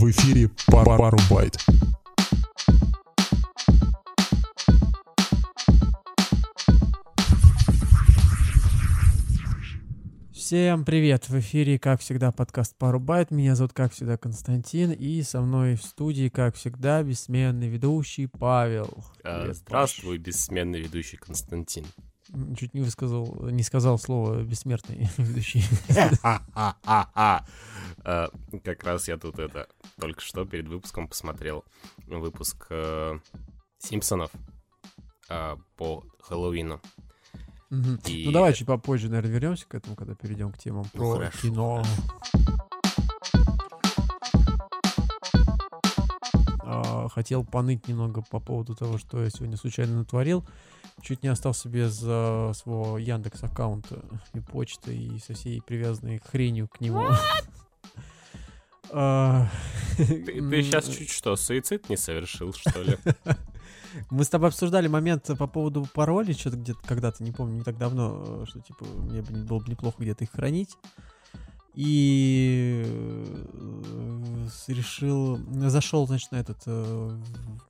В эфире пар пару байт. Всем привет! В эфире, как всегда, подкаст «Пару байт». Меня зовут, как всегда, Константин. И со мной в студии, как всегда, бессменный ведущий Павел. А, Привет, Здравствуй, бессменный ведущий Константин. Чуть не высказал, не сказал слово «бессмертный ведущий». А, Как раз я тут это только что перед выпуском посмотрел выпуск э, Симпсонов э, по Хэллоуину. Ну давай чуть попозже, наверное, вернемся к этому, когда перейдем к темам Ну, про кино. Хотел поныть немного по поводу того, что я сегодня случайно натворил. Чуть не остался без а, своего Яндекс аккаунта и почты и со всей привязанной хренью к нему. А, Ты, сейчас чуть что, суицид не совершил, что ли? Мы с тобой обсуждали момент по поводу паролей, что-то где-то когда-то, не помню, не так давно, э, что типа мне бы не- было бы неплохо где-то их хранить. И э, решил, зашел, значит, на этот э,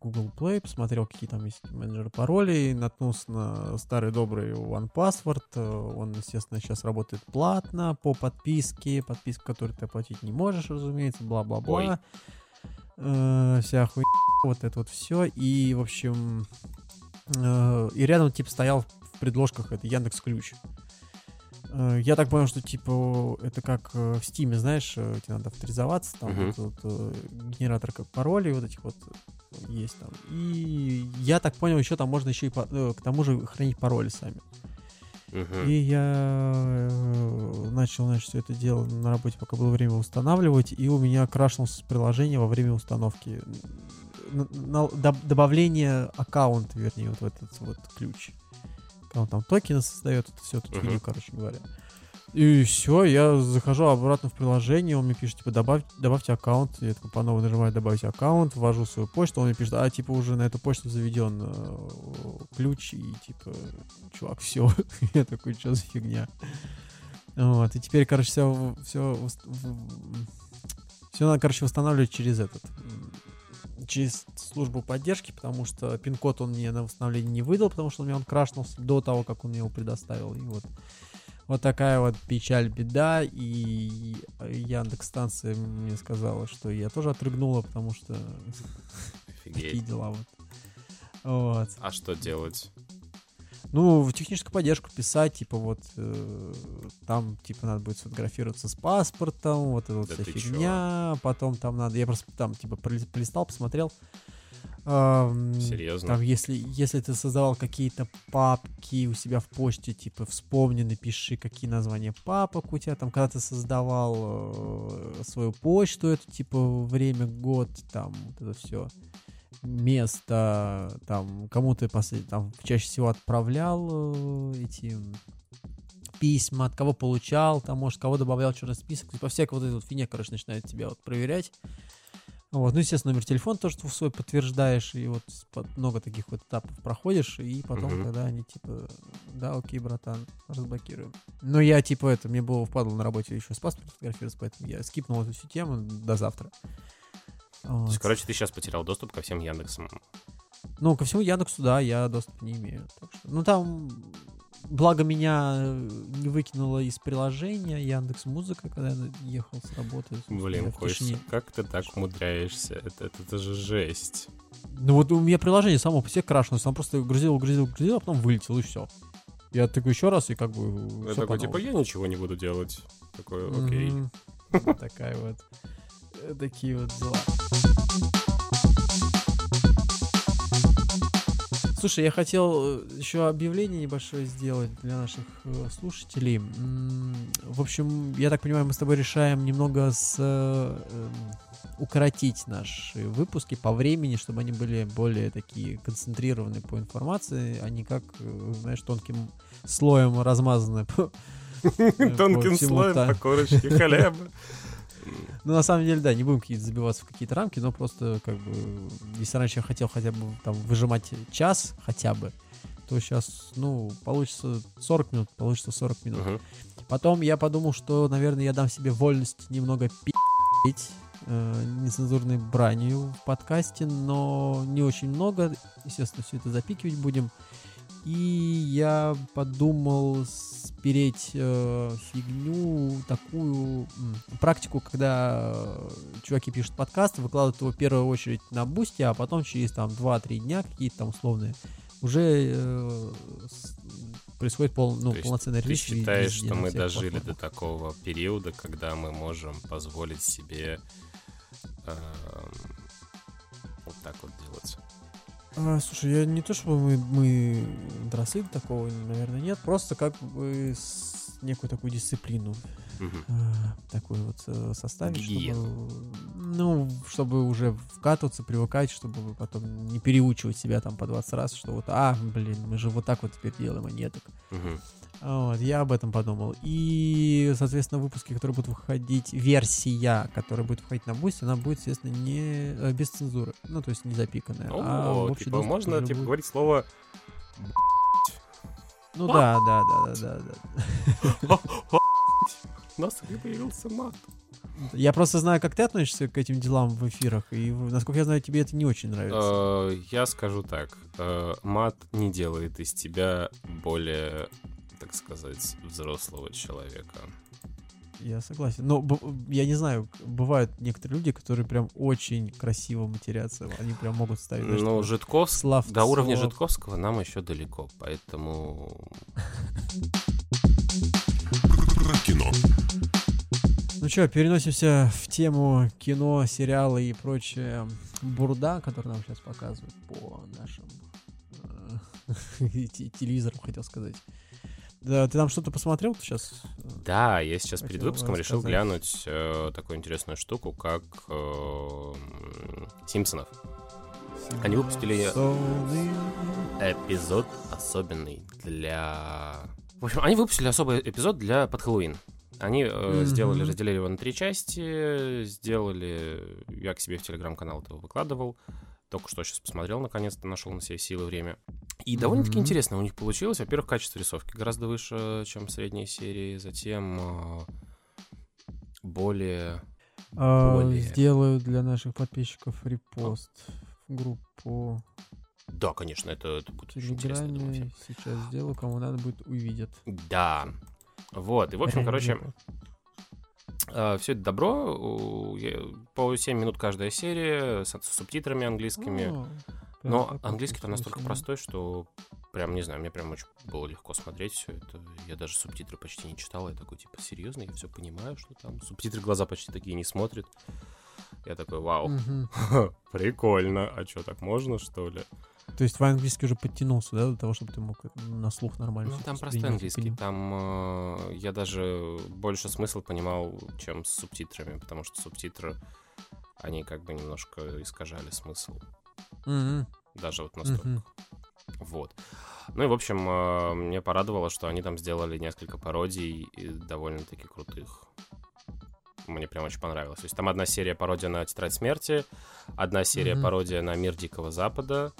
Google Play, посмотрел, какие там есть менеджеры паролей, наткнулся на старый добрый OnePassword. Он, естественно, сейчас работает платно по подписке, подписку, которую ты оплатить не можешь, разумеется, бла-бла-бла. Э, Вся хуйня, вот это вот все. И, в общем, э, и рядом, типа, стоял в предложках это Яндекс Ключ. Я так понял, что типа это как э, в Стиме, знаешь, э, тебе надо авторизоваться, там Мгм. вот, вот, э, генератор как паролей вот этих вот э, есть там. И я так понял, еще там можно еще и по- э, к тому же хранить пароли сами. Мгм. И я э, начал, значит, все это дело на работе, пока было время устанавливать, и у меня крашнулось приложение во время установки. На- доб- добавление аккаунта, вернее, вот в этот вот ключ. Он там токены создает, это все, тут видео, короче говоря. И все, я захожу обратно в приложение, он мне пишет, типа, добавь, добавьте аккаунт. Я такой по новой нажимаю добавить аккаунт, ввожу свою почту, он мне пишет, а, типа, уже на эту почту заведен э, ключ, и, типа, чувак, все. я такой, что за фигня? Вот, и теперь, короче, все, все, все надо, короче, восстанавливать через этот, через службу поддержки, потому что пин-код он мне на восстановление не выдал, потому что у меня он крашнулся до того, как он мне его предоставил. И вот вот такая вот печаль, беда. И Яндекс станция мне сказала, что я тоже отрыгнула, потому что такие Офигеть. дела вот. Вот. А что делать? Ну, в техническую поддержку писать, типа вот э, там, типа, надо будет сфотографироваться с паспортом, вот эта вот Да вся ты чё? фигня, потом там надо, я просто там, типа, пролис- полистал, посмотрел. Ам, Серьезно? Там, если, если ты создавал какие-то папки у себя в почте, типа, вспомни, напиши, какие названия папок у тебя, там, когда ты создавал э, свою почту, это, типа, время, год, там, вот это все место, там, кому ты послед... там, чаще всего отправлял э, эти письма, от кого получал, там, может, кого добавлял в черный список, по всякой вот этой вот фигне, короче, начинает тебя вот проверять. Вот, ну, естественно, номер телефона тоже ты свой подтверждаешь, и вот много таких вот этапов проходишь, и потом, Мгм. когда они, типа, да, окей, братан, разблокируем. Но я, типа, это, мне было впадло на работе еще с паспортом фотографироваться, поэтому я скипнул эту всю тему до завтра. То Вот. есть, короче, ты сейчас потерял доступ ко всем Яндексам. Ну, ко всему Яндексу, да, я доступа не имею. Так что, ну, там, благо меня э, не выкинуло из приложения Яндекс Музыка, когда я ехал с работы. я Блин, тишине. как ты так умудряешься? Это, это, это же жесть. Ну, вот у меня приложение само по себе крашнулось, там просто грузил, грузил, грузил, а потом вылетел, и все. Я такой еще раз, и как бы Я всё такой, типа, я ничего не буду делать. Такой, окей. Такая вот. э, Такие вот дела. Слушай, я хотел еще объявление небольшое сделать для наших э, слушателей. В общем, я так понимаю, мы с тобой решаем немного с, э, эм, укоротить наши выпуски по времени, чтобы они были более такие концентрированы по информации, а не как, э, знаешь, тонким слоем размазаны по, э, Тонким слоем по корочке хлеба. Ну, на самом деле, да, не будем какие-то забиваться в какие-то рамки, но просто, как бы, если раньше я хотел хотя бы там выжимать час хотя бы, то сейчас, ну, получится 40 минут, получится 40 минут. Мгм. Потом я подумал, что, наверное, я дам себе вольность немного пи***ть, э, нецензурной бранью в подкасте, но не очень много. Естественно, все это запикивать будем. И я подумал спереть э, фигню, такую м, практику, когда э, чуваки пишут подкаст, выкладывают его в первую очередь на бусте, а потом через там 2-3 дня какие-то там условные уже э, с- происходит пол, ну, То полноценный Ты релиз. считаешь, везде, что мы дожили до платформах. такого периода, когда мы можем позволить себе эм, вот так вот? А, слушай, я не то чтобы мы, мы доросли до такого, наверное, нет. Просто как бы с некую такую дисциплину Мгм. а, такую вот э, составить, Гигиену. чтобы, ну, чтобы уже вкатываться, привыкать, чтобы потом не переучивать себя там по 20 раз, что вот, а, блин, мы же вот так вот теперь делаем, а не так. Мгм. Вот, я об этом подумал. И, соответственно, выпуски, которые будут выходить, версия, которая будет выходить на Бусти, она будет, естественно, не э, без цензуры. Ну, то есть не запиканная. а О, общий типа, доступ можно типа будет. говорить слово Ну да, да, да, да, да, да. У нас появился мат. Я просто знаю, как ты относишься к этим делам в эфирах, и, насколько я знаю, тебе это не очень нравится. Э, Я скажу так. э, Мат не делает из тебя более, так сказать, взрослого человека. Я согласен. Но б- я не знаю, бывают некоторые люди, которые прям очень красиво матерятся. Они прям могут ставить. такое Житковский словцо. До уровня Житковского нам еще далеко, поэтому... Кино. Ну что, переносимся в тему кино, сериалы и прочее бурда, который нам сейчас показывают по нашим э, те- телевизорам, хотел сказать. Да, ты там что-то посмотрел сейчас? Да, я сейчас перед выпуском решил рассказать. глянуть э, такую интересную штуку, как э, Симпсонов. Они выпустили-. Эпизод особенный для... В общем, они выпустили особый эпизод для под Хэллоуин. Они э, Мгм. сделали, разделили его на три части, сделали... Я к себе в телеграм-канал этого выкладывал. Только что сейчас посмотрел, наконец-то нашел на себе силы время. И довольно-таки Мгм. интересно у них получилось. Во-первых, качество рисовки гораздо выше, чем средние серии. Затем э, более... А, более. Сделаю для наших подписчиков репост в группу Да, конечно, это, это будет очень интересно, думаю. Сейчас сделаю, кому надо будет, увидят. Да. Вот, и, в общем, короче. Все это добро. По 7 минут каждая серия с, субтитрами английскими. О, Но такой английский там настолько простой, что прям, не знаю, мне прям очень было легко смотреть все это. Я даже субтитры почти не читал. Я такой, типа, серьезно, я все понимаю, что там. Субтитры глаза почти такие не смотрят. Я такой, вау, прикольно. А что, так можно, что ли? То есть твой английский уже подтянулся, да, для того, чтобы ты мог на слух нормально Ну, там простой английский. Там э, я даже больше смысл понимал, чем с субтитрами, потому что субтитры, они как бы немножко искажали смысл. Мгм, Даже вот настолько. мгм. Вот. Ну и, в общем, э, мне порадовало, что они там сделали несколько пародий и довольно-таки крутых. Мне прям очень понравилось. То есть там одна серия пародия на Тетрадь смерти, одна серия Мгм. пародия на Мир Дикого Запада,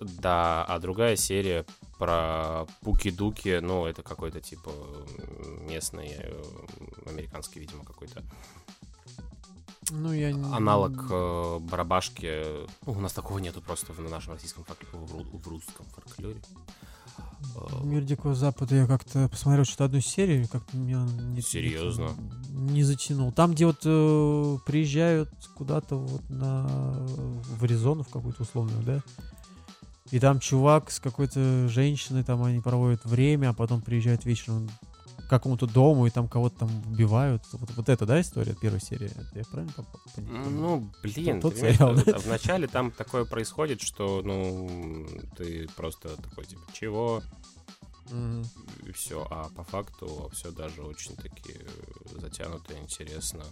да, а другая серия про Пуки-Дуки, ну, это какой-то типа местный, э, американский, видимо, какой-то Ну, я... не- аналог э, барабашки. Ну, у нас такого нету просто в нашем российском фольклоре, в русском фольклоре. Э, Мир Дикого Запада я как-то посмотрел что-то одну серию, как-то меня не, Серьезно? не затянул. Там, где вот э, приезжают куда-то вот на в Аризону в какую-то условную, да? И там чувак с какой-то женщиной, там они проводят время, а потом приезжают вечером к какому-то дому, и там кого-то там убивают. Вот, вот это, да, история, первая серия? Это я правильно понял? Ну, блин, Тот понимаешь, сериал, да? вначале там такое происходит, что, ну, ты просто такой, типа, чего? Мгм. И все. А по факту все даже очень-таки затянуто, интересно.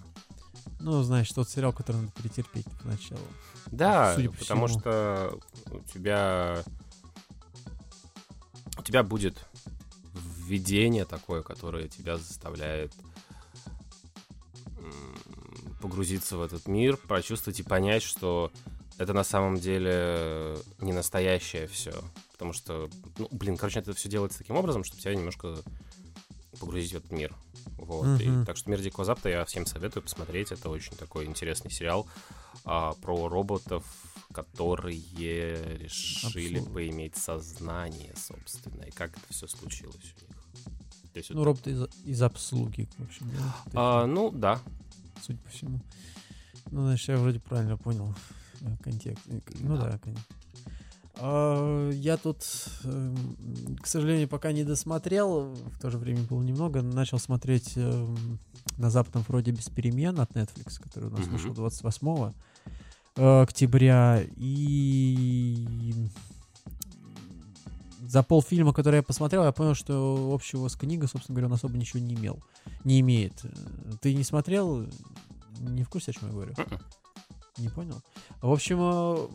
Ну, знаешь, тот сериал, который надо перетерпеть поначалу. Да, Судя по потому всему. что у тебя у тебя будет введение такое, которое тебя заставляет погрузиться в этот мир, прочувствовать и понять, что это на самом деле не настоящее все. Потому что, ну, блин, короче, это все делается таким образом, чтобы тебя немножко погрузить в этот мир. Вот. Мгм. И, так что «Мир Дикого Запада» я всем советую посмотреть. Это очень такой интересный сериал а, про роботов, которые решили Абсурд. поиметь сознание, собственно, и как это все случилось у них. То есть Ну, вот- роботы из, из обслуги, в общем, да, А, ну, да. судя по всему. Ну, значит, я вроде правильно понял контекст. Ну Да. да, конечно. А, Я тут, эм, к сожалению, пока не досмотрел, в то же время было немного, начал смотреть эм, на западном вроде без перемен от Netflix, который у нас Мгм. вышел 28 э, октября, и за полфильма, который я посмотрел, я понял, что общего с книгой, собственно говоря, он особо ничего не имел, не имеет. Ты не смотрел? Не в курсе, о чем я говорю? Мгм. Не понял. В общем, э,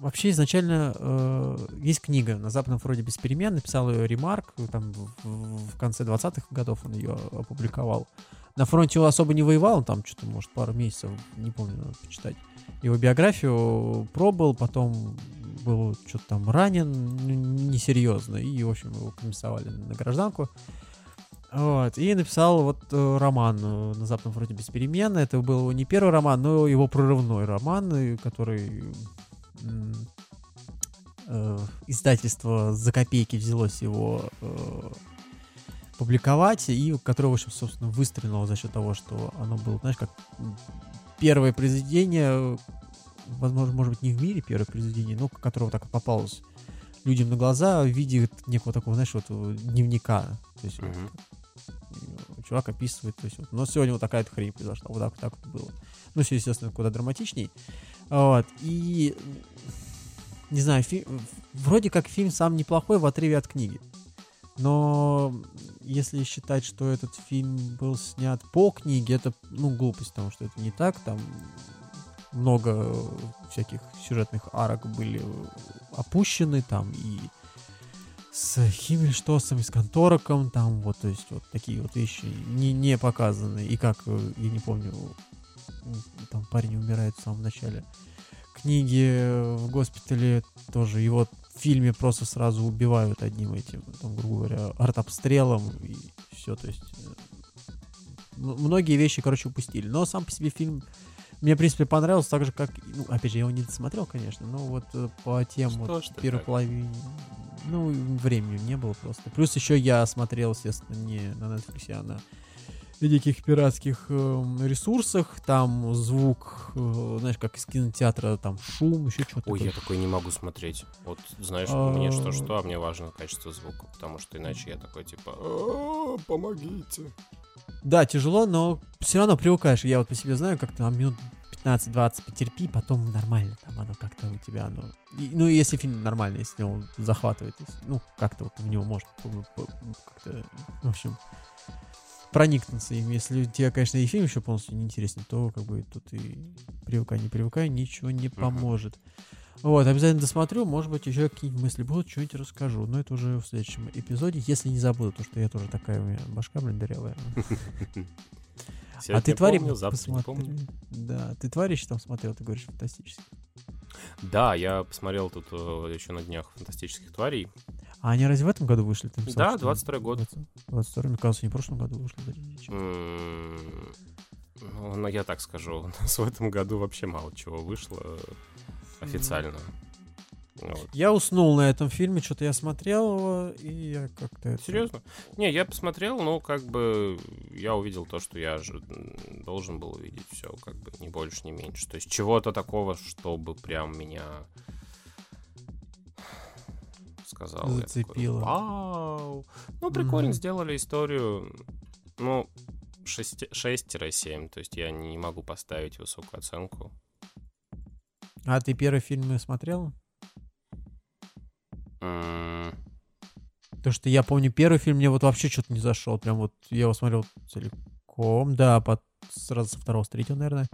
вообще изначально э, есть книга на западном вроде без перемен, написал ее Ремарк, там в, в- конце 20-х годов он ее опубликовал. На фронте он особо не воевал, он там что-то, может, пару месяцев, не помню, надо почитать. Его биографию пробовал, потом был что-то там ранен, ну, несерьезно, и, в общем, его комиссовали на гражданку. Вот, и написал вот э, роман э, на Западном фронте без перемен. Это был не первый роман, но его прорывной роман, э, который э, издательство за копейки взялось его э, публиковать, и которое, в общем, собственно, выстрелило за счет того, что оно было, знаешь, как первое произведение, возможно, может быть, не в мире первое произведение, но которого так попалось людям на глаза в виде некого такого, знаешь, вот э, дневника. То есть вот Мгм. и чувак описывает, то есть вот, но сегодня вот такая-то хрень произошла, вот так, вот так вот было. Ну, все, естественно, куда драматичней. Вот, и, не знаю, фи- вроде как фильм сам неплохой в отрыве от книги. Но если считать, что этот фильм был снят по книге, это, ну, глупость, потому что это не так, там много всяких сюжетных арок были опущены, там и с Химмельштосом и с Контороком, там вот, то есть вот такие вот вещи не, не показаны. И как, э, я не помню, там парень умирает в самом начале книги э, в госпитале тоже его в фильме просто сразу убивают одним этим, там, грубо говоря, артобстрелом и все, то есть э, многие вещи, короче, упустили. Но сам по себе фильм мне, в принципе, понравился, так же, как, ну, опять же, я его не досмотрел, конечно, но вот э, по тем Что вот первой так? половине, ну, времени не было просто. Плюс еще я смотрел, естественно, не на Netflix, а на диких пиратских эм, ресурсах, там звук, э, знаешь, как из кинотеатра, там шум, еще что-то. Ой, такое. я такой не могу смотреть. Вот, знаешь, А. мне что-что, а мне важно качество звука, потому что иначе я такой, типа, «А, помогите. Да, тяжело, но все равно привыкаешь. Я вот по себе знаю, как там минут 15-20 потерпи, потом нормально, там оно как-то у тебя, оно... И- ну, если фильм нормальный, если он захватывает, если- ну, как-то вот в него можно как-то, в общем, проникнуться им. Если тебе, конечно, и фильм еще полностью не интересен, то как бы тут и привыкай, не привыкай, ничего не поможет. Вот, обязательно досмотрю, может быть, еще какие-нибудь мысли будут, что-нибудь расскажу. Но это уже в следующем эпизоде, если не забуду, то что я тоже такая у меня башка, блин, дырявая. А ты твари помню, помню. Да, ты твари еще там смотрел, ты говоришь, фантастически. Да, я посмотрел тут э, еще на днях фантастических тварей. А они разве в этом году вышли? Ты написал, Да, что 22 год. 22 мне кажется, не в прошлом году вышли. М, Ну, ну, я так скажу, у нас в этом году вообще мало чего вышло официально. Ну, вот. Я уснул на этом фильме, что-то я смотрел его, и я как-то... это- Серьезно? Не, я посмотрел, но как бы я увидел то, что я же должен был увидеть все, как бы ни больше, ни меньше. То есть чего-то такого, чтобы прям меня сказал. Зацепило. Вау! Ну, прикольно, сделали историю. Ну, 6 6-7, то есть я не могу поставить высокую оценку. А ты первый фильм смотрел? Потому что я помню, первый фильм мне вот вообще что-то не зашел. Прям вот я его смотрел целиком, да, под, сразу со второго, с третьего, наверное.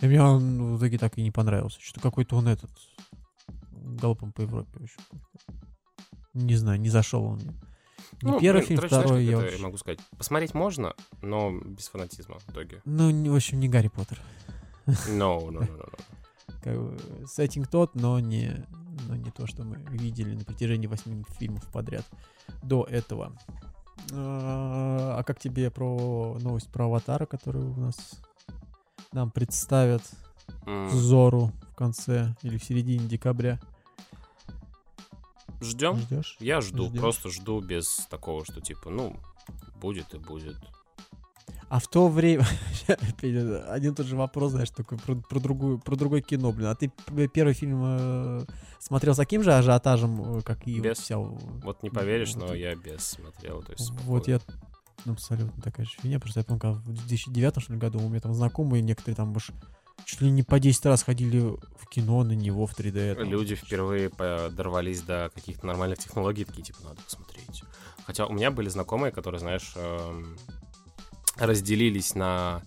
И мне он в итоге так и не понравился. Что-то какой-то он этот галопом по Европе. в общем. Не знаю, не зашел он мне. Не ну, первый фильм, короче, второй я вообще- могу сказать. Посмотреть можно, но без фанатизма в итоге. Ну, в общем, не Гарри Поттер. No, no, no, no, no. Как бы, сеттинг тот, но не, но не то, что мы видели на протяжении восьми фильмов подряд до этого. А а как тебе про новость про Аватара, которую у нас нам представят М, Зору в конце или в середине декабря? Ждем. Ждешь? Я жду, Ждёшь? просто жду без такого, что типа, ну, будет и будет. А в то время один тот же вопрос, знаешь, такой про, про другую, про другое кино, блин. А ты первый фильм э, смотрел с таким же ажиотажем, э, как и Без. вся... Вот не поверишь, но я без смотрел. То есть Вот я ну, абсолютно такая же фигня, просто я помню, как в 2009 что ли, году у меня там знакомые некоторые там уж чуть ли не по 10 раз ходили в кино на него в 3D. там. Люди впервые дорвались до каких-то нормальных технологий, такие, типа, надо посмотреть. Хотя у меня были знакомые, которые, знаешь, эм, разделились на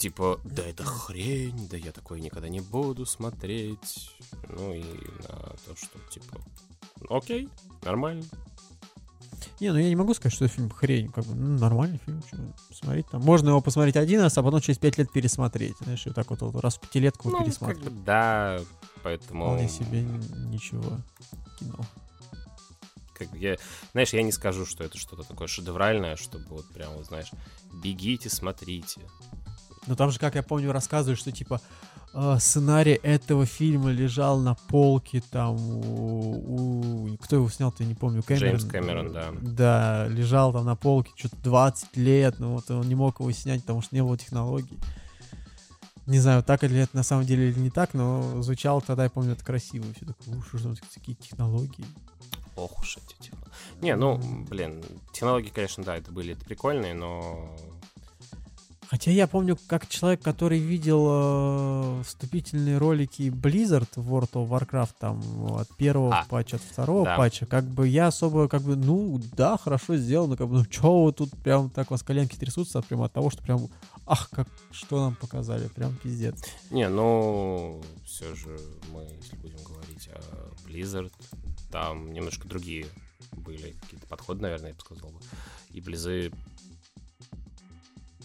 типа, да это хрень, да я такой никогда не буду смотреть. Ну и на то, что, типа, окей, нормально. Не, ну я не могу сказать, что фильм хрень, как бы, ну, нормальный фильм, чё, посмотреть там. Можно его посмотреть один раз, а потом через 5 лет пересмотреть, знаешь, и так вот, вот раз в пятилетку Ну, как пересматривать. бы, да, поэтому... Вполне себе ничего кино. как я, знаешь, я не скажу, что это что-то такое шедевральное, чтобы вот прям, вот, знаешь, бегите, смотрите. Но там же, как я помню, рассказывают, что типа сценарий этого фильма лежал на полке там у... у- Кто его снял-то, я не помню. Кэмерон. Джеймс Кэмерон, да. Да, лежал там на полке что-то 20 лет, но вот он не мог его снять, потому что не было технологий. Не знаю, так ли это на самом деле или не так, но звучало тогда, я помню, это красиво. Все такое, уж там такие технологии. Ох уж эти технологии. Не, ну, блин, технологии, конечно, да, это были это прикольные, но... Хотя я помню, как человек, который видел э, вступительные ролики Blizzard в World of Warcraft, там, от первого А, патча, от второго да. патча, как бы я особо, как бы, ну, да, хорошо сделано, как бы, ну, чё вы тут прям так у вас коленки трясутся, прямо от того, что прям, ах, как, что нам показали, прям пиздец. Не, ну, все же мы, если будем говорить о Blizzard, там немножко другие были какие-то подходы, наверное, я бы сказал. бы. И Близы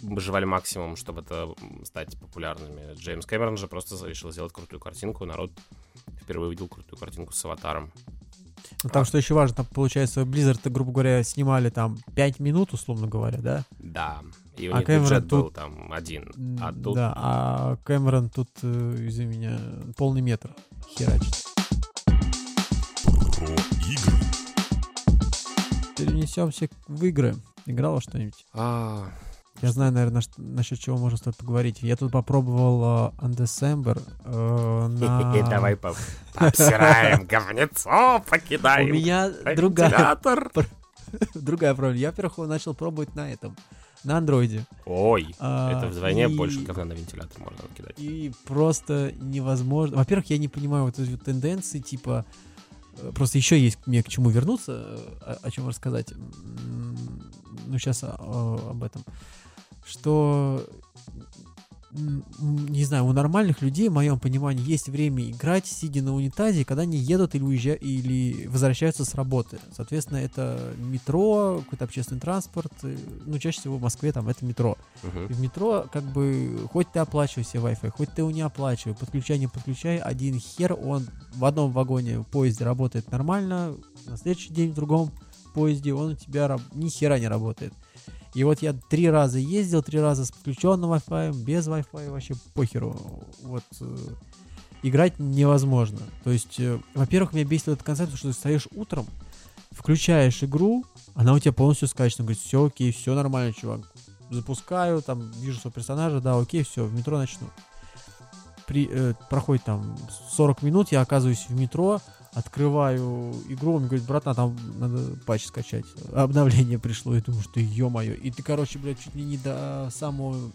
выживали максимум, чтобы это стать популярными. Джеймс Кэмерон же просто решил сделать крутую картинку, народ впервые увидел крутую картинку с аватаром. Ну, там, что еще важно, там, получается, Blizzard, грубо говоря, снимали там 5 минут, условно говоря, да? Да, и у А них Кэмерон бюджет был тут- там один, а тут Да, а Кэмерон тут, э, извини меня, полный метр херачит. Про игры. Перенесемся в игры. Играл во что-нибудь? А, Я знаю, наверное, что, насчет чего можно стоит поговорить. Я тут попробовал э, Undecember э, на... Давай по- обсираем говнецо, У покидаем меня другая, другая проблема. Я, во-первых, начал пробовать на этом, на андроиде. Ой, А, это вдвойне и- больше говна на вентилятор можно накидать. И просто невозможно. Во-первых, я не понимаю вот эти вот тенденции, типа... э, Просто еще есть мне к чему вернуться, э, о, о чем рассказать. Ну, сейчас об этом. Что, не знаю, у нормальных людей, в моем понимании, есть время играть, сидя на унитазе, когда они едут или уезжают, или возвращаются с работы. Соответственно, это метро, какой-то общественный транспорт. э, Ну, чаще всего в Москве там это метро. Мгм. И в метро, как бы, хоть ты оплачивай себе Wi-Fi, хоть ты его не оплачивай, подключай, не подключай, один хер, он в одном вагоне в поезде работает нормально, на следующий день в другом поезде он у тебя раб- ни хера не работает. И вот я три раза ездил, три раза с подключенным Wi-Fi, без Wi-Fi, вообще похеру. Вот э, играть невозможно. То есть, э, во-первых, меня бесит этот концепт, что ты встаешь утром, включаешь игру, она у тебя полностью скачана. Говорит, все окей, все нормально, чувак. Запускаю, там, вижу своего персонажа, да, окей, все, в метро начну. При, э, проходит там 40 минут, я оказываюсь в метро, открываю игру, он говорит, братан, там надо патч скачать. Обновление пришло, я думаю, что ё-моё. И ты, короче, блядь, чуть ли не до самого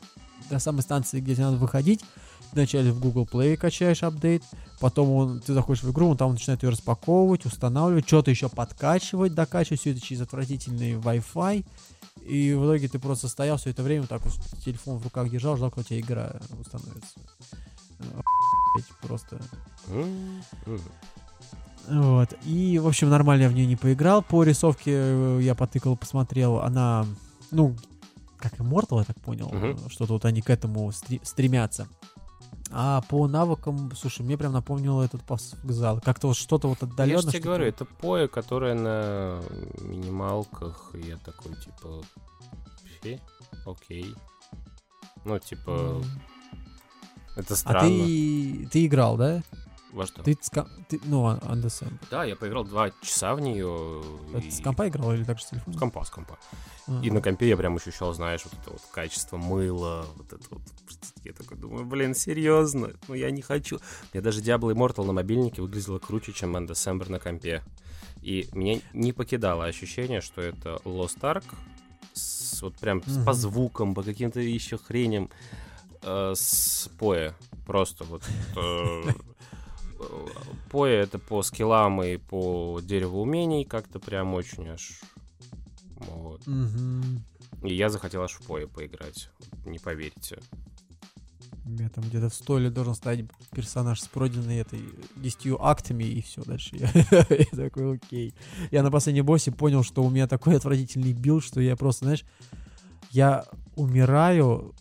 до самой станции, где тебе надо выходить, вначале в Google Play качаешь апдейт, потом он, ты заходишь в игру, он там начинает ее распаковывать, устанавливать, что-то еще подкачивать, докачивать, все это через отвратительный Wi-Fi, и в итоге ты просто стоял все это время, вот так вот телефон в руках держал, ждал, когда у тебя игра установится. Охуеть Просто. Вот. И, в общем, нормально я в нее не поиграл. По рисовке э, я потыкал, посмотрел. Она, ну, как Immortal, я так понял. Мгм. Что-то вот они к этому стри- стремятся. А по навыкам, слушай, мне прям напомнило этот зал. Как-то вот что-то вот отдаленно. Я же тебе что-то говорю, это поe, которое на минималках, и я такой, типа, фи, окей. Ну, типа, М. это А странно. ты, ты играл, да? Во что? Ты, с ты ну, а- Undecember. Да, я поиграл два часа в нее. Это с компа играл или также с телефона? С компа, с компа. А. И на компе я прям ощущал, знаешь, вот это вот качество мыла, вот это вот. Я такой думаю, блин, серьезно? Ну я не хочу. Мне даже Diablo Immortal на мобильнике выглядело круче, чем Undecember на компе. И меня не покидало ощущение, что это Lost Ark с, вот прям с- по звукам, по каким-то еще хреням э, с поe. Просто вот э, Поe это по скиллам и по дереву умений как-то прям очень аж... Вот. Мгм. И я захотел аж в PoE поиграть. Не поверите. У меня там где-то в столе должен стоять персонаж с пройденной этой десятью актами, и все, дальше я, я такой, окей. Я на последнем боссе понял, что у меня такой отвратительный билд, что я просто, знаешь, я умираю,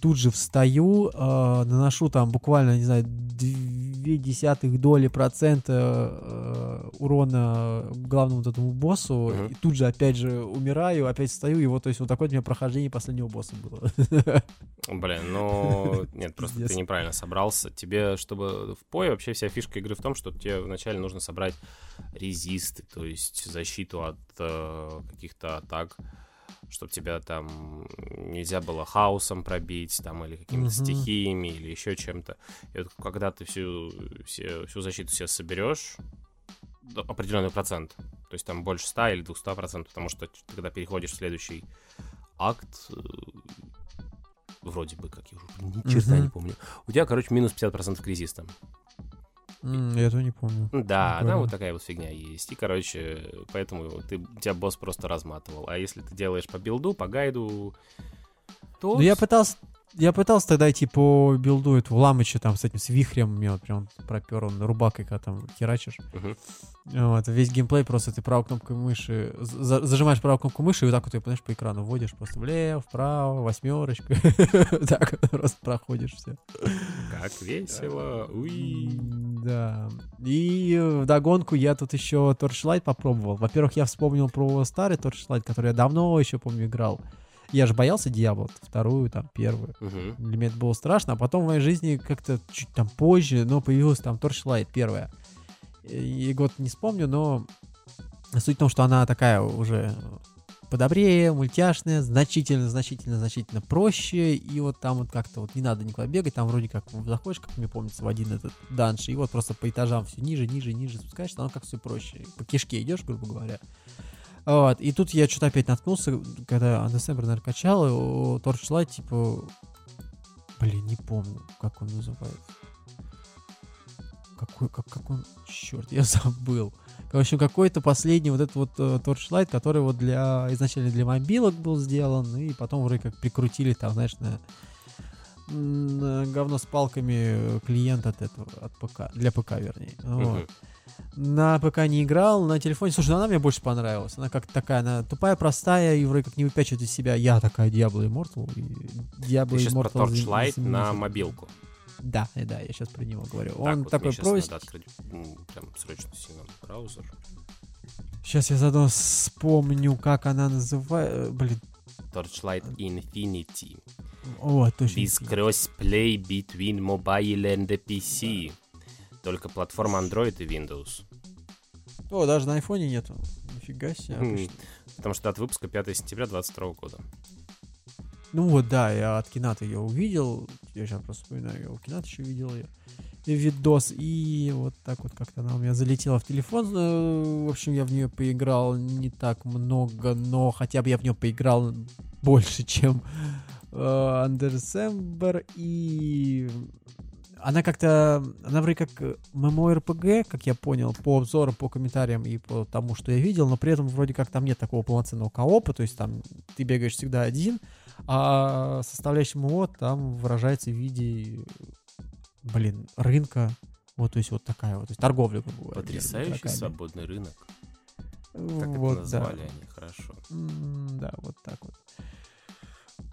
тут же встаю, э, наношу там буквально, не знаю, две десятых доли процента э, урона главному вот этому боссу, Мгм. и тут же опять же умираю, опять встаю, и вот, то есть вот такое у меня прохождение последнего босса было. Блин, ну... Нет, просто Пиздец. ты неправильно собрался. Тебе, чтобы в Поe вообще вся фишка игры в том, что тебе вначале нужно собрать резисты, то есть защиту от э, каких-то атак, чтобы тебя там нельзя было хаосом пробить, там, или какими-то Мгм. стихиями, или еще чем-то. И вот когда ты всю, все, всю защиту себе соберешь, определенный процент, то есть там больше 100 или 200 процентов, потому что ты, когда переходишь в следующий акт, э, вроде бы, как я уже ни черта Мгм. не помню, у тебя, короче, минус 50% к резистам. М, Я этого не помню. Да, да, вот такая вот фигня есть. И, короче, поэтому ты, тебя босс просто разматывал. А если ты делаешь по билду, по гайду, то... Ну, я пытался, я пытался тогда идти по билду этого Ламыча там с этим, с вихрем, вот прям пропер он рубакой, когда там херачишь. Мгм. Вот, весь геймплей просто ты правой кнопкой мыши, за- зажимаешь правую кнопку мыши и вот так вот, ее, понимаешь, по экрану вводишь просто влево, вправо, восьмерочка. Так просто проходишь все. Как весело. Да. И в догонку я тут еще Torchlight попробовал. Во-первых, я вспомнил про старый Torchlight, который я давно еще, помню, играл. Я же боялся Диабло, вторую, там, первую. Мгм. Для меня это было страшно, а потом в моей жизни как-то чуть там позже, но появилась там Torchlight первая. И год не вспомню, но суть в том, что она такая уже подобрее, мультяшная, значительно, значительно, значительно проще, и вот там вот как-то вот не надо никуда бегать, там вроде как заходишь, как мне помнится, в один этот данж, и вот просто по этажам все ниже, ниже, ниже спускаешься, там как все проще, по кишке идешь, грубо говоря. Вот, и тут я что-то опять наткнулся, когда Undecember, наверное, качал, Torchlight, типа, блин, не помню, как он называется. Какой, как, как он, черт, я забыл. В общем, какой-то последний вот этот вот э, Torchlight, который вот для, изначально для мобилок был сделан, и потом вроде как прикрутили там, знаешь, на, говно с палками клиент от этого, от ПК, для ПК, вернее. Вот. Мгм. На ПК не играл, на телефоне. Слушай, ну она мне больше понравилась. Она как такая, она тупая, простая, и вроде как не выпячивает из себя. Я такая Diablo Immortal. И Diablo Ты сейчас про Immortal за- Torchlight на мобилку. Да, э, да, я сейчас про него говорю. Так, Он вот такой прост. надо открыть прям срочно сильно браузер. Сейчас я заодно вспомню, как она называется. Блин, Torchlight Infinity. о, точно. With crossplay between mobile and PC. Только платформа Android и Windows. О, даже на айфоне нету. Нифига себе. Хм. обычно. Потому что от выпуска 5 сентября 2022 года. Ну вот, да, я от Кината ее увидел. Я сейчас просто вспоминаю, я у Кината еще видел ее. видос, и вот так вот как-то она у меня залетела в телефон. Э, В общем, я в нее поиграл не так много, но хотя бы я в нее поиграл больше, чем э, Under December, и она как-то, она вроде как MMORPG, как я понял, по обзорам, по комментариям и по тому, что я видел, но при этом вроде как там нет такого полноценного коопа, то есть там ты бегаешь всегда один, а составляющая ММО там выражается в виде, блин, рынка, вот, то есть вот такая вот, то есть торговля, грубо говоря. Потрясающий игроками. свободный рынок. Так Вот, это да. назвали они, хорошо. Да, вот так вот.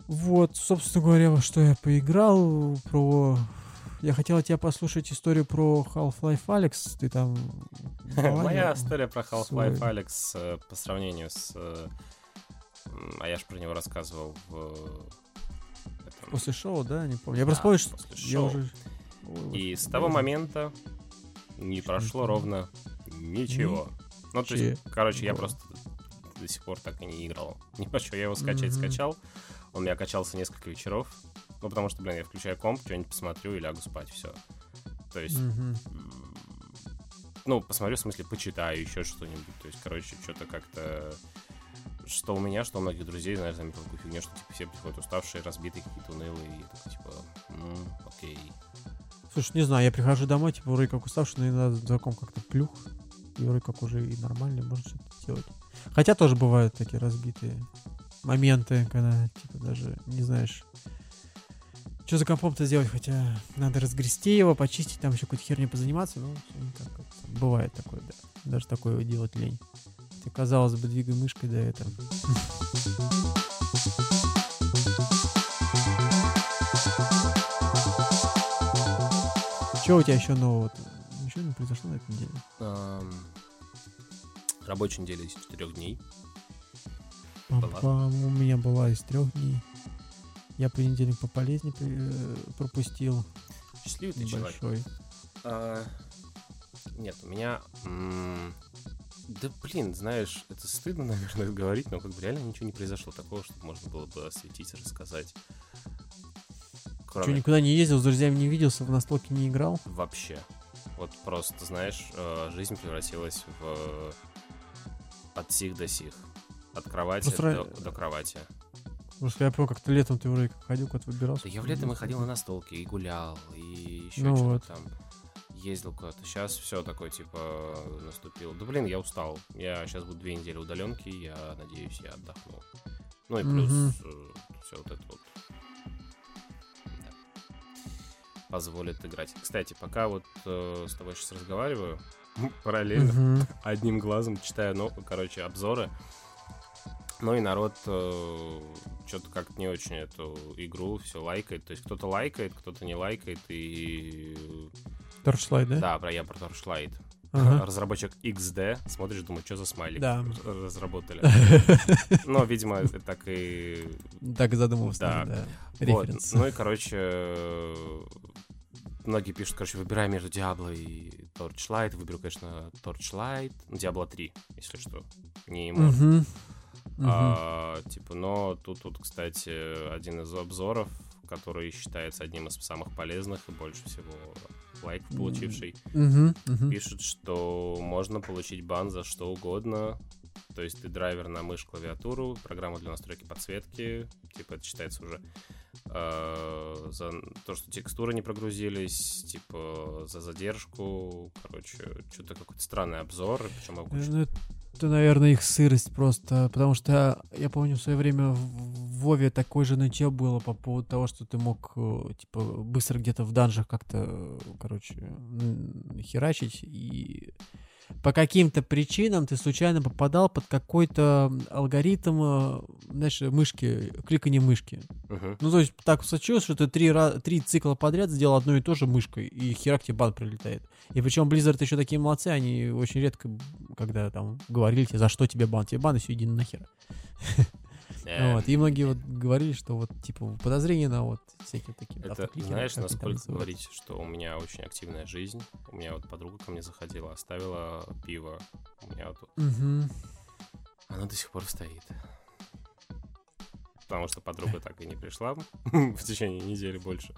Вот, собственно говоря, во что я поиграл про я хотел тебя послушать историю про Half-Life Alex. Ты там... Моя история про Half-Life Алекс э, по сравнению с... э, А я ж про него рассказывал в... После шоу, да? Не помню. Я просто помню, что я уже... И с того момента не прошло ровно ничего. Ну, то есть, короче, я просто до сих пор так и не играл. Не хочу, я его скачать скачал. Он меня качался несколько вечеров. Ну, потому что, блин, я включаю комп, что-нибудь посмотрю и лягу спать, все. То есть, м, ну, посмотрю, в смысле, почитаю еще что-нибудь. То есть, короче, что-то как-то... Что у меня, что у многих друзей, знаешь, заметил такую фигню, что, типа, все приходят уставшие, разбитые, какие-то унылые, и такой, типа, «М, окей. Слушай, не знаю, я прихожу домой, типа, вроде как уставший, но иногда с звуком как-то плюх. И вроде как уже и нормально, можно что-то делать. Хотя тоже бывают такие разбитые моменты, когда, типа, даже не знаешь, что за компом-то сделать, хотя надо разгрести его, почистить, там еще какой-то херню позаниматься, ну, как-то. бывает такое, да. Даже такое делать лень. Ты, казалось бы, двигай мышкой, да, это... Что у тебя еще нового? Ничего не произошло на этой неделе? Ам, Рабочая неделя из четырех дней. Была. У меня была из трех дней. Я понедельник по болезни э, пропустил. Счастливый ты человек. Небольшой. А, Нет, у меня... Да блин, знаешь, это стыдно, наверное, говорить, но как бы реально ничего не произошло такого, чтобы можно было бы осветить, рассказать. Что, Кроме никуда не ездил, с друзьями не виделся, в настолке не играл? вообще. Вот просто, знаешь, э, жизнь превратилась в от сих до сих. От кровати Просто до, до кровати. Потому что я помню, как-то летом ты вроде как ходил, куда-то выбирался. Да я в летом и ходил на настолки, и гулял, и еще Ну что-то вот. там. Ездил куда-то. Сейчас все такое, типа, наступило. Да блин, я устал. Я сейчас буду две недели удаленки, я надеюсь, я отдохну. Ну и плюс Мгм. все вот это вот да, позволит играть. Кстати, пока вот э, с тобой сейчас разговариваю, параллельно Мгм. одним глазом читаю, ну, короче, обзоры. Ну и народ что-то как-то не очень эту игру все лайкает. То есть кто-то лайкает, кто-то не лайкает. И Torchlight, да? да, про я про Torchlight. Ага. Разработчик XD, смотришь, думаю, что за смайлик Да. разработали. Но, видимо, так и... Так и задумывался, Да. да. Вот. Ну и, короче, э, многие пишут, короче, выбирай между Diablo и Torchlight. Выберу, конечно, Torchlight. Diablo 3, если что. Не. Мгм. Мгм. А, типа, но тут, тут, кстати, один из обзоров, который считается одним из самых полезных и больше всего лайков получивший, Мгм. Мгм. пишет, что можно получить бан за что угодно. То есть ты драйвер на мышь, клавиатуру, программа для настройки подсветки, типа это считается уже э, за то, что текстуры не прогрузились, типа за задержку, короче, что-то какой-то странный обзор, причем я Э, Ну, это, наверное, их сырость просто. Потому что я помню, в свое время в Вове такой же нытье было по поводу того, что ты мог, э, типа, быстро где-то в данжах как-то, э, короче, херачить. И по каким-то причинам ты случайно попадал под какой-то алгоритм, э, знаешь, мышки, кликания мышки. Мгм. Ну, то есть так случилось, что ты три, три цикла подряд сделал одно и то же мышкой, и херак тебе бан прилетает. И причем Blizzard еще такие молодцы, они очень редко, когда там говорили тебе, за что тебе бан, тебе бан, и все, иди нахер. Э, Вот. И многие вот говорили, что вот, типа, подозрения на вот всякие такие Это, знаешь, насколько говорить, что у меня очень активная жизнь. У меня вот подруга ко мне заходила, оставила пиво. У меня вот оно до сих пор стоит. Потому что подруга так и не пришла в течение недели больше.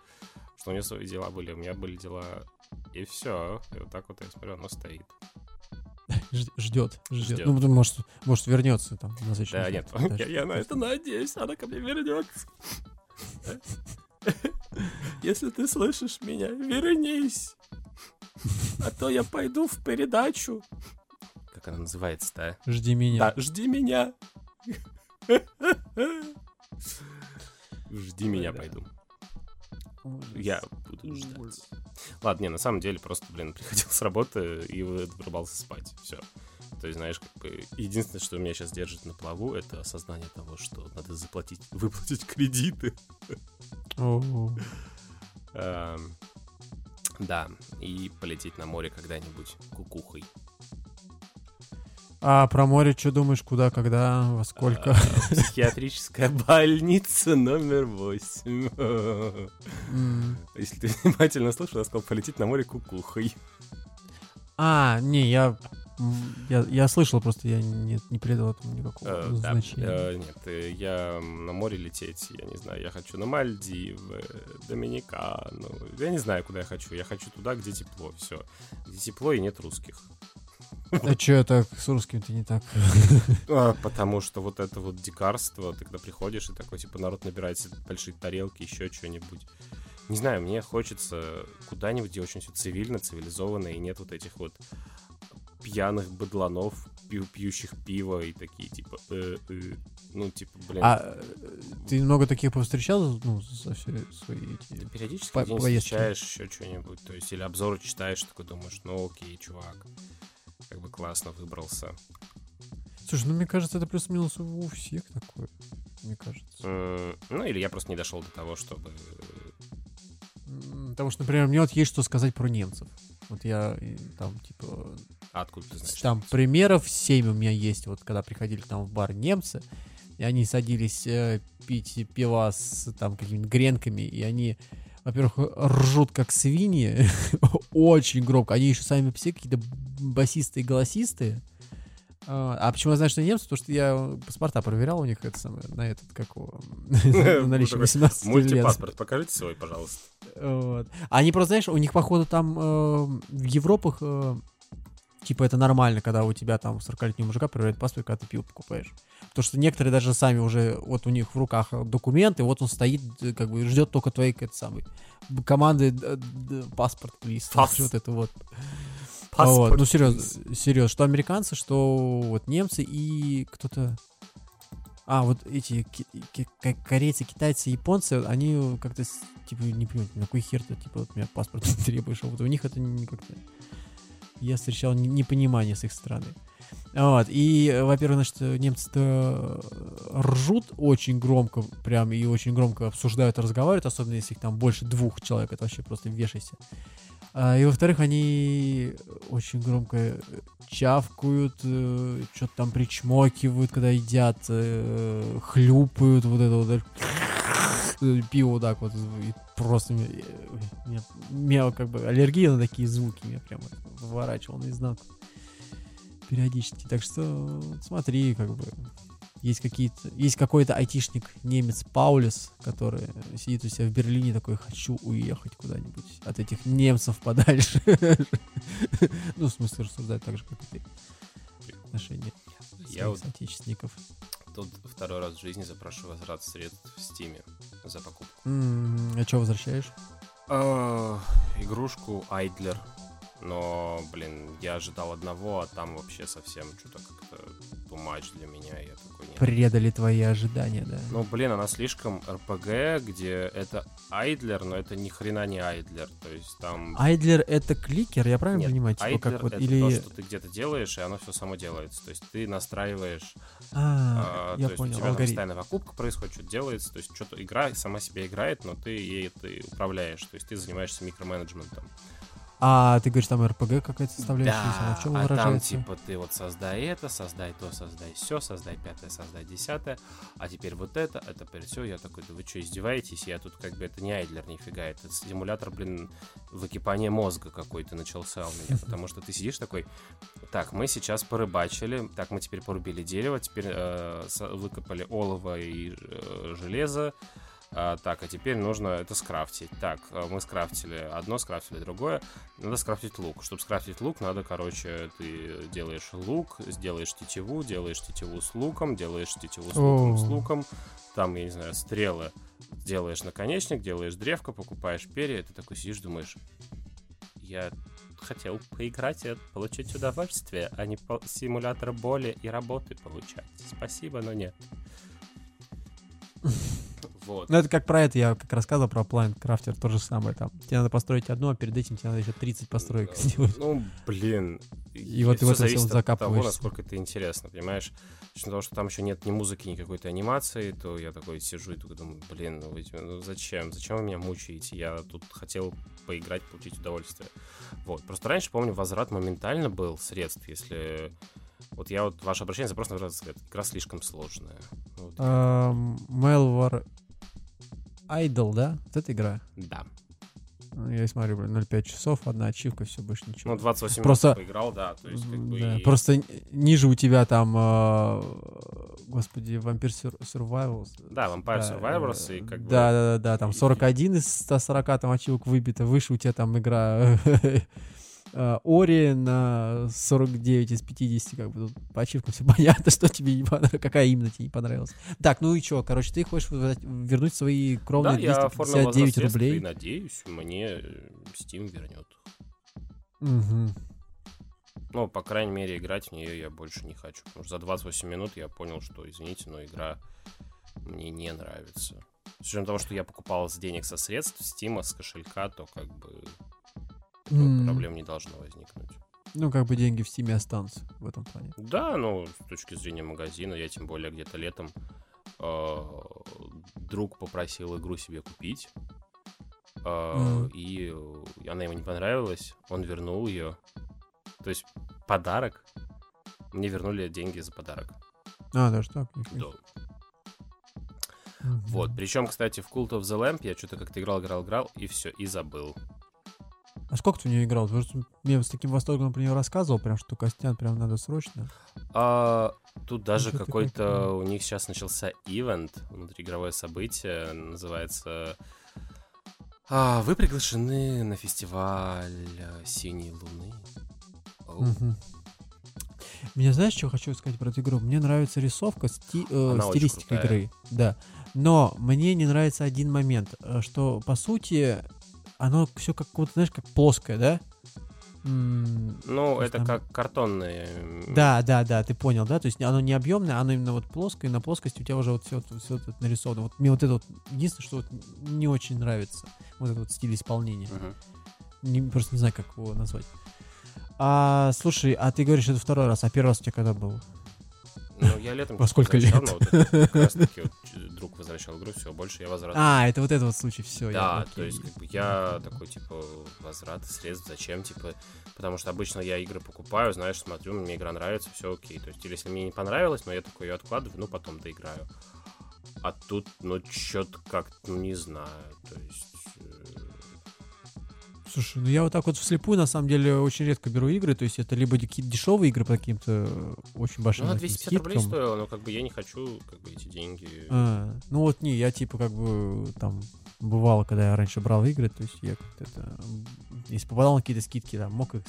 Что у нее свои дела были, у меня были дела. И все. И вот так вот я смотрю, оно стоит. Ждет, ждет. Ну, потом, может, может, вернется там на следующий Да, нет, я, я на это надеюсь, она ко мне вернется. Если ты слышишь меня, вернись. А то я пойду в передачу. Как она называется-то? а? Жди меня. Да, жди меня. Жди меня, пойду. Ужас. Я буду ждать. Ладно, не, на самом деле просто, блин, приходил с работы и вырубался спать. Все. То есть, знаешь, как бы единственное, что меня сейчас держит на плаву, это осознание того, что надо заплатить, выплатить кредиты. Эм, Да, и полететь на море когда-нибудь кукухой. А про море что думаешь, куда, когда, во сколько? А, Психиатрическая больница номер 8. М. Если ты внимательно слушал, я сказал полететь на море кукухой. А, не, я, я, я слышал, просто я не, не придал этому никакого Э, да, значения. э, Нет, э, я на море лететь, я не знаю, я хочу на Мальдивы, Доминикану, я не знаю, куда я хочу, я хочу туда, где тепло, все, где тепло и нет русских. А что это с русским-то не так? А, Потому что вот это вот дикарство, ты когда приходишь и такой, типа, народ набирает большие тарелки, еще что-нибудь. Не знаю, мне хочется куда-нибудь, где очень все цивильно, цивилизованно, и нет вот этих вот пьяных быдланов, пью- пьющих пиво и такие, типа, э, э. ну, типа, блин, А э, ты много таких повстречал, ну, за все свои эти... периодически по- встречаешь еще что-нибудь, то есть, или обзоры читаешь, такой думаешь, ну, окей, чувак, как бы классно выбрался. Слушай, ну мне кажется, это плюс-минус у всех такое, мне кажется. М, Ну, или я просто не дошел до того, чтобы... Потому что, например, мне вот есть что сказать про немцев. Вот я и там, типа, А откуда ты знаешь? там примеров 7 у меня есть, вот когда приходили там в бар немцы, и они садились э, пить пиво с там какими-то гренками, и они, во-первых, ржут как свиньи, очень громко. Они еще сами все какие-то басистые, голосистые. А а почему я знаю, что немцы? Потому что я паспорта проверял у них это самое, на этот, как на наличие Такой 18 лет. Мультипаспорт, покажите свой, пожалуйста. Вот. Они просто, знаешь, у них, походу, там э, в Европах, э, типа, это нормально, когда у тебя там 40-летний мужика проверяет паспорт, когда ты пиво покупаешь. Потому что некоторые даже сами уже, вот у них в руках документы, вот он стоит, э, как бы, ждет только твоей, этот самый, команды паспорт, плиз. Вот это вот. Паспорт, ну, серьезно, серьезно, что американцы, что вот немцы и кто-то... А, вот эти корейцы, китайцы, японцы, они как-то, типа, не понимают, на какой хер ты, типа, вот меня паспорт требуешь, а вот у них это как-то... Я встречал не- непонимание с их стороны. Вот, и, э, во-первых, значит, э, немцы-то ржут очень громко, прям, и очень громко обсуждают разговаривают, особенно если их там больше двух человек, это вообще просто вешайся. А, и, во-вторых, они очень громко э, чавкают, что-то там причмокивают, когда едят, э, хлюпают, вот это вот, э, пиво вот так вот, и просто мне, э, у меня как бы аллергия на такие звуки, меня прямо выворачивал наизнанку периодически. Так что смотри, как бы есть какие-то, есть какой-то айтишник немец Паулис, который сидит у себя в Берлине такой, хочу уехать куда-нибудь от этих немцев подальше. Ну, в смысле, рассуждать так же, как и ты. Отношения Я своих соотечественников. Тут второй раз в жизни запрошу возврат средств в Стиме за покупку. М, А что возвращаешь? А, Игрушку Айдлер. Но, блин, я ожидал одного, а там вообще совсем что-то как-то much для меня. Я такой, нет. Предали твои ожидания, да? Ну, блин, она слишком РПГ, где это Айдлер, но это ни хрена не Айдлер. То есть там... Айдлер это кликер, я правильно Нет, понимаю? Типа Айдлер как вот, это или... то, что ты где-то делаешь, и оно все само делается. То есть ты настраиваешь А, А, я то есть понял, у тебя алгоритм. постоянно покупка происходит, что-то делается, то есть что-то игра сама себе играет, но ты ей ты управляешь, то есть ты занимаешься микроменеджментом. А ты говоришь, там РПГ какая-то составляющая есть, она в чем а там выражается? типа ты вот создай это, создай то, создай все, создай пятое, создай десятое, а теперь вот это, это теперь все. Я такой, да вы что, издеваетесь? Я тут как бы это не Айдлер, нифига, это стимулятор, блин, выкипания мозга какой-то начался у меня, потому что ты сидишь такой, так, мы сейчас порыбачили, так, мы теперь порубили дерево, теперь э, выкопали олово и э, железо, а, так, а теперь нужно это скрафтить. Так, э, мы скрафтили одно, скрафтили другое. Надо скрафтить лук. Чтобы скрафтить лук, надо, короче, ты делаешь лук, сделаешь тетиву, делаешь тетиву с луком, делаешь тетиву с луком, с луком. Там, я не знаю, стрелы. Делаешь наконечник, делаешь древко, покупаешь перья. и Ты такой сидишь, думаешь, я хотел поиграть и получить удовольствие, а не по- симулятор боли и работы получать. Спасибо, но нет. Вот. Ну, это как про это я как рассказывал про Planet Crafter, то же самое там. Тебе надо построить одно, а перед этим тебе надо еще 30 построек сделать. Ну, блин. И вот ты в всё это всё зависит от того, насколько это интересно, понимаешь? Из того, что там еще нет ни музыки, ни какой-то анимации, то я такой сижу и такой думаю, блин, ну, вы- ну зачем? Зачем вы меня мучаете? Я тут хотел поиграть, получить удовольствие. Вот. Просто раньше, помню, возврат моментально был средств, если... Вот я вот ваше обращение запрос на средств. Игра слишком сложная. Вот, Эм, Malware Idol, да? Вот эта игра. да. Ну, Я смотрю, блин, 0,5 часов, одна ачивка, все, больше ничего. Ну, 28 Просто- минут поиграл, да. То есть, как бы... Да, и- Просто ниже у тебя там, э, господи, Vampire Sur- Survivors. Да, Vampire Да, Survivors э, и как бы... Да, да, да, да, там и- 41 из 140 там ачивок выбито, выше у тебя там игра э, Ори на 49 из 50, как бы тут по ачивкам все понятно, что тебе не понравилось, какая именно тебе не понравилась. Так, ну и что, короче, ты хочешь вернуть свои Да, кровные я возврат 259 средств и рублей? надеюсь, мне э, Steam вернет. Мгм. Ну, по крайней мере, играть в нее я больше не хочу. Потому что за 28 минут я понял, что, извините, но игра мне не нравится. С учетом того, что я покупал с денег со средств, Steam, с кошелька, то как бы М. проблем не должно возникнуть. Ну, как бы деньги в стиме останутся в этом плане. Да, ну, с точки зрения магазина, я тем более где-то летом э, друг попросил игру себе купить. э, Мгм. И она ему не понравилась, он вернул ее. То есть подарок. Мне вернули деньги за подарок. А, так? нифига. Да. Мгм. Вот. Причем, кстати, в Cult of the Lamp я что-то как-то играл, играл, играл, и все, и забыл. А сколько ты в нее играл? Потому что мне с таким восторгом про нее рассказывал, прям что Костян прям надо срочно. А, тут даже ты какой-то у них сейчас начался ивент, внутриигровое событие, называется а, Вы приглашены на фестиваль э, Синей Луны. Мгм. Меня знаешь, что хочу сказать про эту игру? Мне нравится рисовка, сти- э, Она стилистика игры. Да. Но мне не нравится один момент, э, что по сути оно все как вот, знаешь, как плоское, да? М, Ну, это там- как картонные. м, Да, да, да, ты понял, да? То есть оно не объемное, оно именно вот плоское, и на плоскости у тебя уже вот все, все это нарисовано. Вот мне вот это вот единственное, что вот не очень нравится. Вот этот вот стиль исполнения. мгм. Не- просто не знаю, как его назвать. А, слушай, а ты говоришь, это второй раз, а первый раз у тебя когда был? Ну, я летом Во сколько лет? вот это как раз-таки вот ч- друг возвращал игру, все, больше я возврат. А, это вот этот вот случай, все. Да, то есть как бы я такой, типа, возврат средств, зачем, типа, потому что обычно я игры покупаю, знаешь, смотрю, мне игра нравится, все окей. То есть, или если мне не понравилось, но я такой ее откладываю, ну, потом доиграю. А тут, ну, что-то как ну, не знаю, то есть... Слушай, ну я вот так вот вслепую, на самом деле, очень редко беру игры, то есть это либо какие-то дешевые игры по каким-то э, очень большим Ну, она таким 250 рублей скидкам. стоила, но как бы я не хочу, как бы, эти деньги... А, ну вот не, я типа как бы там бывало, когда я раньше брал игры, то есть я как-то это, если попадал на какие-то скидки, там мог их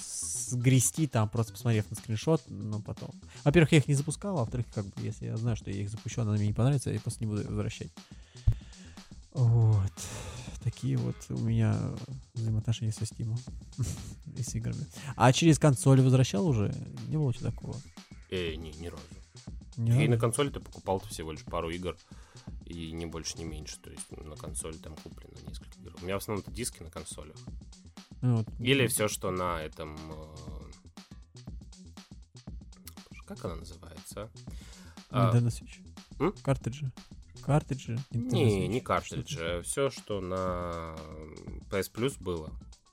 сгрести, там просто посмотрев на скриншот, но потом. Во-первых, я их не запускал, а во-вторых, как бы, если я знаю, что я их запущу, она мне не понравится, я просто не буду возвращать. Вот. Такие вот у меня взаимоотношения со Steam и с играми. А через консоль возвращал уже? Не было чего такого? Э, не, ни разу. Ни И на консоли ты покупал всего лишь пару игр, и не больше, не меньше. То есть на консоли там куплено несколько игр. У меня в основном диски на консолях. Ну, вот. Или все, что на этом... э, Как она называется? А, Nintendo Switch. м? Картриджи. Картриджи. Не, не картриджи. Все, что на PS Plus было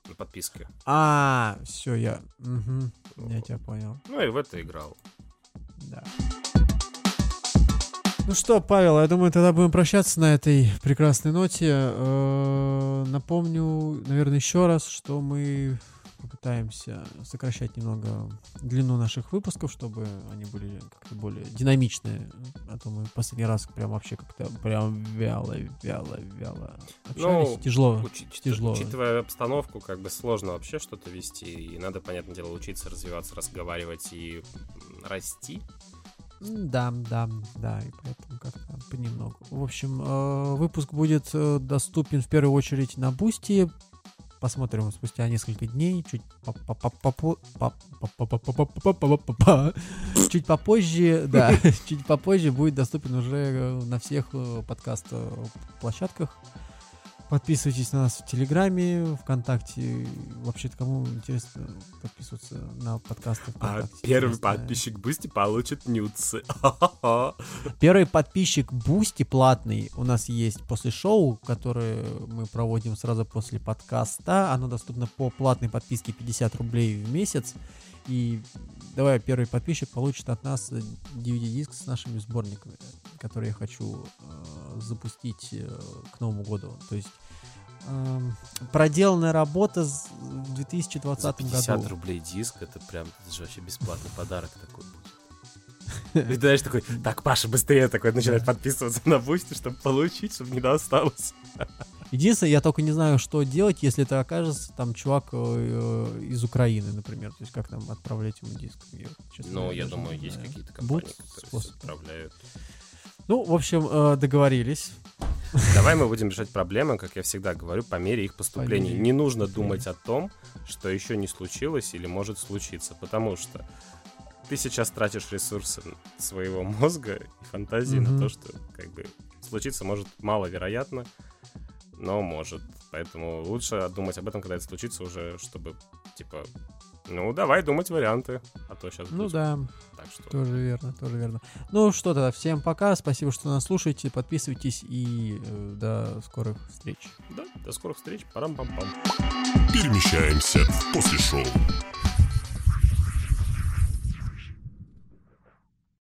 на подписке. А, все, я. мгм, Я тебя понял. Ну и в это играл. Да. Ну что, Павел, я думаю, тогда будем прощаться на этой прекрасной ноте. Э, Напомню, наверное, еще раз, что мы попытаемся сокращать немного длину наших выпусков, чтобы они были как-то более динамичные. А то мы последний раз прям вообще как-то прям вяло, вяло, вяло общались. Ну, Тяжело. Учи- тяжело. Учитывая обстановку, как бы сложно вообще что-то вести, и надо, понятное дело, учиться развиваться, разговаривать и расти. Да, да, да, и поэтому как-то понемногу. В общем, э, выпуск будет э, доступен в первую очередь на Бусти, посмотрим спустя несколько дней, чуть чуть попозже, да, чуть попозже будет доступен уже на всех подкаст-площадках. Подписывайтесь на нас в Телеграме, ВКонтакте. Вообще-то кому интересно подписываться на подкасты А ВКонтакте? первый Интересно. подписчик Бусти получит нюдсы. Первый подписчик Бусти платный у нас есть после шоу, которое мы проводим сразу после подкаста. Оно доступно по платной подписке 50 рублей в месяц. И давай первый подписчик получит от нас DVD-диск с нашими сборниками, которые я хочу э, запустить э, к Новому году. То есть эм, проделанная работа в 2020 За 50 году. рублей диск, это прям, это же вообще бесплатный подарок такой будет. И ты знаешь, такой, так, Паша, быстрее такой начинает подписываться на Boosty, чтобы получить, чтобы не досталось. Единственное, я только не знаю, что делать, если это окажется там чувак э, э, из Украины, например. То есть как нам отправлять ему диск? Я, честно Ну, я думаю, есть какие-то компании, которые отправляют. Ну, в общем, э, договорились. Давай мы будем решать проблемы, как я всегда говорю, по мере их поступления. Не нужно думать о том, что еще не случилось или может случиться, потому что ты сейчас тратишь ресурсы своего мозга и фантазии на то, что как бы случиться может маловероятно, но может. Поэтому лучше думать об этом, когда это случится уже, чтобы, типа, ну, давай думать варианты, а то сейчас Ну да, Так что тоже верно, тоже верно. Ну что тогда, всем пока, спасибо, что нас слушаете, подписывайтесь и э, до скорых встреч. да, до скорых встреч, парам-пам-пам. Перемещаемся в после шоу.